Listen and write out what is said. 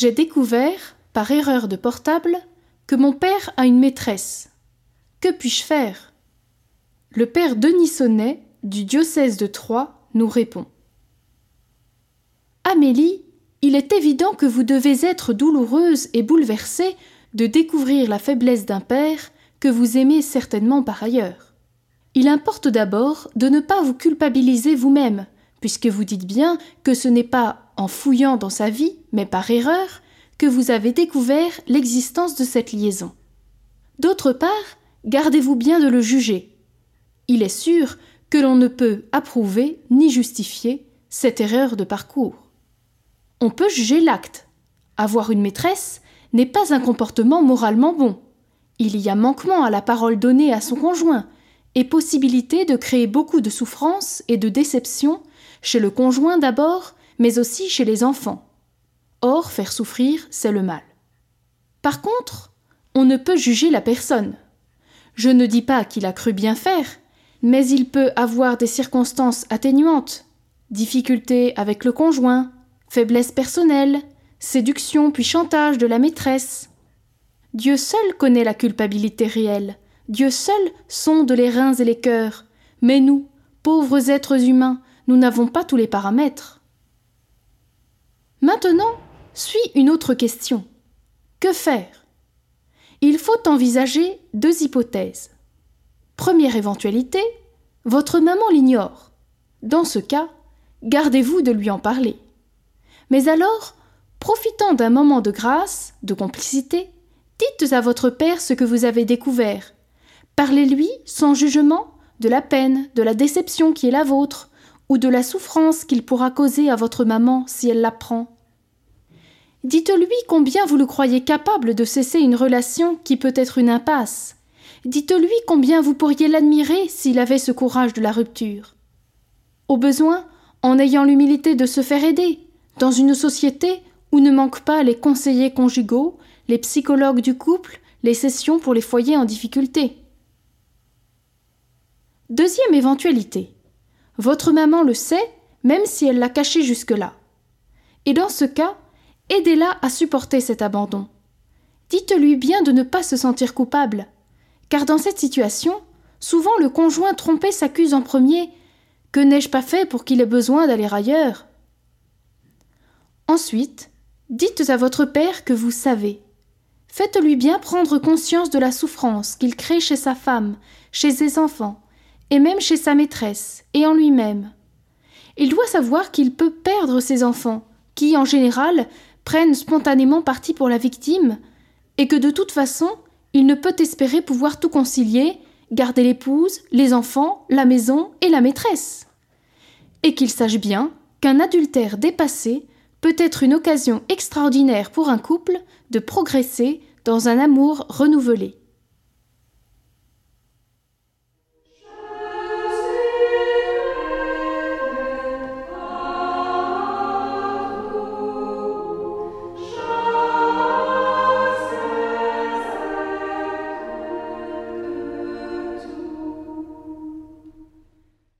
J'ai découvert, par erreur de portable, que mon père a une maîtresse. Que puis-je faire? Le père Denis Sonnet, du diocèse de Troyes, nous répond. Amélie, il est évident que vous devez être douloureuse et bouleversée de découvrir la faiblesse d'un père que vous aimez certainement par ailleurs. Il importe d'abord de ne pas vous culpabiliser vous-même, puisque vous dites bien que ce n'est pas en fouillant dans sa vie, mais par erreur, que vous avez découvert l'existence de cette liaison. D'autre part, gardez-vous bien de le juger. Il est sûr que l'on ne peut approuver ni justifier cette erreur de parcours. On peut juger l'acte. Avoir une maîtresse n'est pas un comportement moralement bon. Il y a manquement à la parole donnée à son conjoint, et possibilité de créer beaucoup de souffrance et de déception chez le conjoint d'abord, mais aussi chez les enfants. Or, faire souffrir, c'est le mal. Par contre, on ne peut juger la personne. Je ne dis pas qu'il a cru bien faire, mais il peut avoir des circonstances atténuantes, difficultés avec le conjoint, faiblesse personnelle, séduction puis chantage de la maîtresse. Dieu seul connaît la culpabilité réelle, Dieu seul sonde les reins et les cœurs, mais nous, pauvres êtres humains, nous n'avons pas tous les paramètres. Maintenant, suit une autre question. Que faire? Il faut envisager deux hypothèses. Première éventualité, votre maman l'ignore. Dans ce cas, gardez-vous de lui en parler. Mais alors, profitant d'un moment de grâce, de complicité, dites à votre père ce que vous avez découvert. Parlez-lui sans jugement de la peine, de la déception qui est la vôtre, ou de la souffrance qu'il pourra causer à votre maman si elle l'apprend. Dites-lui combien vous le croyez capable de cesser une relation qui peut être une impasse. Dites-lui combien vous pourriez l'admirer s'il avait ce courage de la rupture. Au besoin, en ayant l'humilité de se faire aider, dans une société où ne manquent pas les conseillers conjugaux, les psychologues du couple, les sessions pour les foyers en difficulté. Deuxième éventualité. Votre maman le sait, même si elle l'a caché jusque-là. Et dans ce cas, aidez-la à supporter cet abandon. Dites-lui bien de ne pas se sentir coupable, car dans cette situation, souvent le conjoint trompé s'accuse en premier Que n'ai-je pas fait pour qu'il ait besoin d'aller ailleurs? Ensuite, dites à votre père que vous savez. Faites-lui bien prendre conscience de la souffrance qu'il crée chez sa femme, chez ses enfants, et même chez sa maîtresse, et en lui-même. Il doit savoir qu'il peut perdre ses enfants, qui, en général, prennent spontanément parti pour la victime, et que de toute façon, il ne peut espérer pouvoir tout concilier, garder l'épouse, les enfants, la maison et la maîtresse. Et qu'il sache bien qu'un adultère dépassé peut être une occasion extraordinaire pour un couple de progresser dans un amour renouvelé.